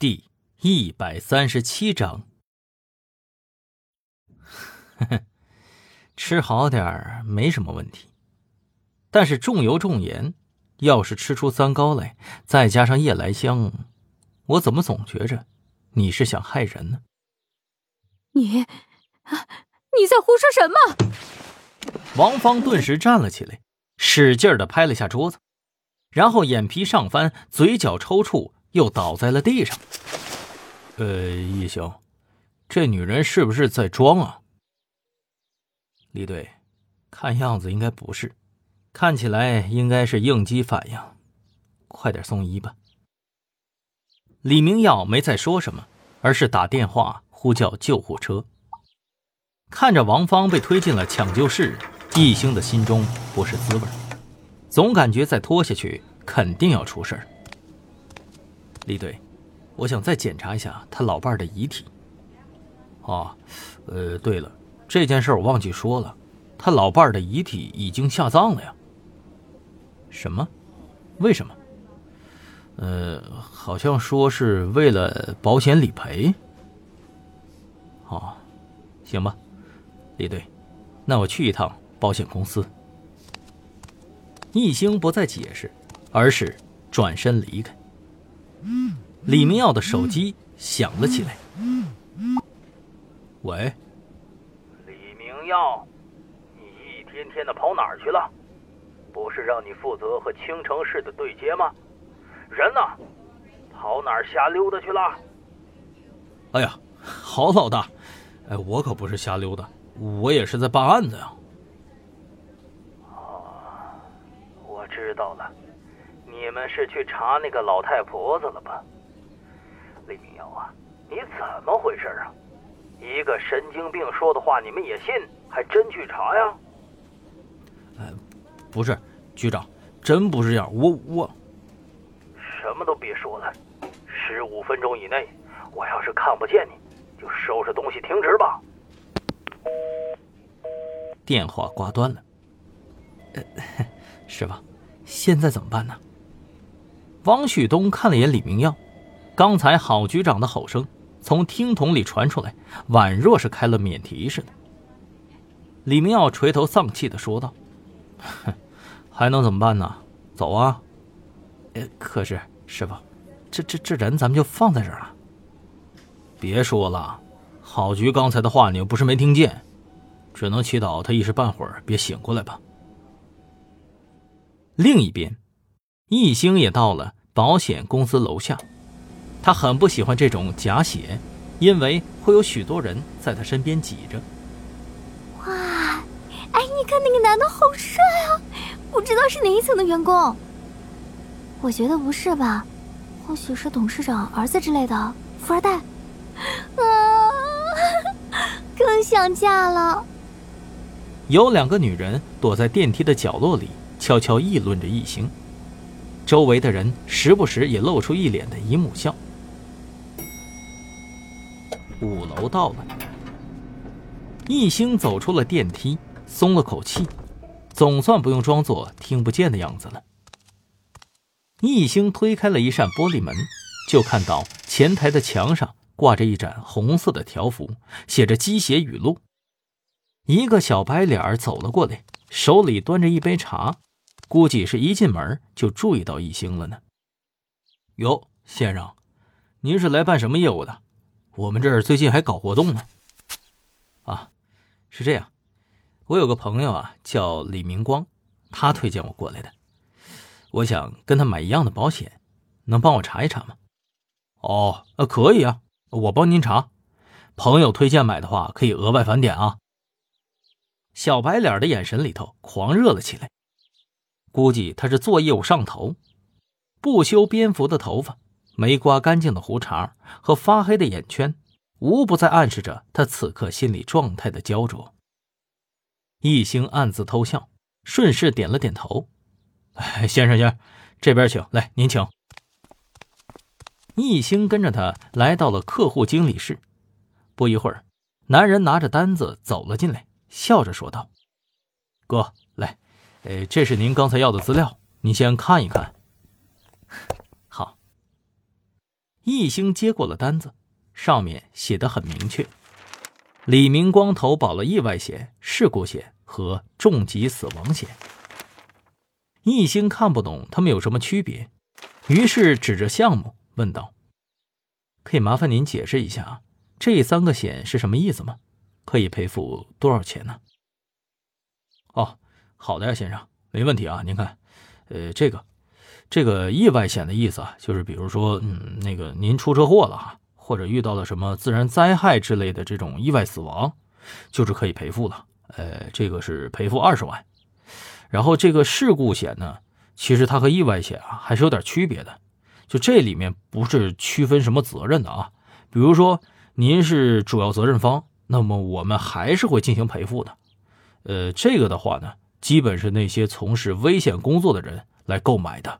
第一百三十七章。吃好点儿没什么问题，但是重油重盐，要是吃出三高来，再加上夜来香，我怎么总觉着你是想害人呢？你，啊你在胡说什么？王芳顿时站了起来，使劲的拍了下桌子，然后眼皮上翻，嘴角抽搐，又倒在了地上。呃，一星，这女人是不是在装啊？李队，看样子应该不是，看起来应该是应激反应，快点送医吧。李明耀没再说什么，而是打电话呼叫救护车。看着王芳被推进了抢救室。易星的心中不是滋味，总感觉再拖下去肯定要出事儿。李队，我想再检查一下他老伴的遗体。哦，呃，对了，这件事我忘记说了，他老伴的遗体已经下葬了呀。什么？为什么？呃，好像说是为了保险理赔。哦，行吧，李队，那我去一趟。保险公司，易星不再解释，而是转身离开。李明耀的手机响了起来。喂，李明耀，你一天天的跑哪儿去了？不是让你负责和青城市的对接吗？人呢？跑哪儿瞎溜达去了？哎呀，郝老大，哎，我可不是瞎溜达，我也是在办案子呀。知道了，你们是去查那个老太婆子了吧？李明耀啊，你怎么回事啊？一个神经病说的话你们也信，还真去查呀？呃，不是，局长，真不是这样。我我，什么都别说了，十五分钟以内，我要是看不见你，就收拾东西停职吧。电话挂断了。呃，是吧？现在怎么办呢？汪旭东看了眼李明耀，刚才郝局长的吼声从听筒里传出来，宛若是开了免提似的。李明耀垂头丧气的说道：“哼，还能怎么办呢？走啊！可是师傅，这这这人咱们就放在这儿了。别说了，郝局刚才的话你又不是没听见，只能祈祷他一时半会儿别醒过来吧。”另一边，易星也到了保险公司楼下。他很不喜欢这种假血，因为会有许多人在他身边挤着。哇，哎，你看那个男的好帅啊！不知道是哪一层的员工？我觉得不是吧？或许是董事长儿子之类的富二代。啊，更想嫁了。有两个女人躲在电梯的角落里。悄悄议论着异形，周围的人时不时也露出一脸的姨母笑。五楼到了，易星走出了电梯，松了口气，总算不用装作听不见的样子了。易星推开了一扇玻璃门，就看到前台的墙上挂着一盏红色的条幅，写着鸡血语录。一个小白脸儿走了过来，手里端着一杯茶。估计是一进门就注意到易星了呢。哟，先生，您是来办什么业务的？我们这儿最近还搞活动呢。啊，是这样，我有个朋友啊，叫李明光，他推荐我过来的。我想跟他买一样的保险，能帮我查一查吗？哦，呃，可以啊，我帮您查。朋友推荐买的话，可以额外返点啊。小白脸的眼神里头狂热了起来。估计他是做业务上头，不修边幅的头发，没刮干净的胡茬和发黑的眼圈，无不在暗示着他此刻心理状态的焦灼。易星暗自偷笑，顺势点了点头：“先生，先生，这边请，来，您请。”易星跟着他来到了客户经理室，不一会儿，男人拿着单子走了进来，笑着说道：“哥，来。”呃，这是您刚才要的资料，您先看一看。易兴接过了单子，上面写的很明确：李明光投保了意外险、事故险和重疾死亡险。易兴看不懂他们有什么区别，于是指着项目问道：“可以麻烦您解释一下，这三个险是什么意思吗？可以赔付多少钱呢？”哦，好的呀，先生，没问题啊。您看，呃，这个，这个意外险的意思啊，就是比如说，嗯，那个您出车祸了哈，或者遇到了什么自然灾害之类的这种意外死亡，就是可以赔付了。呃，这个是赔付二十万。然后这个事故险呢，其实它和意外险啊还是有点区别的，就这里面不是区分什么责任的啊。比如说您是主要责任方，那么我们还是会进行赔付的。呃，这个的话呢，基本是那些从事危险工作的人来购买的。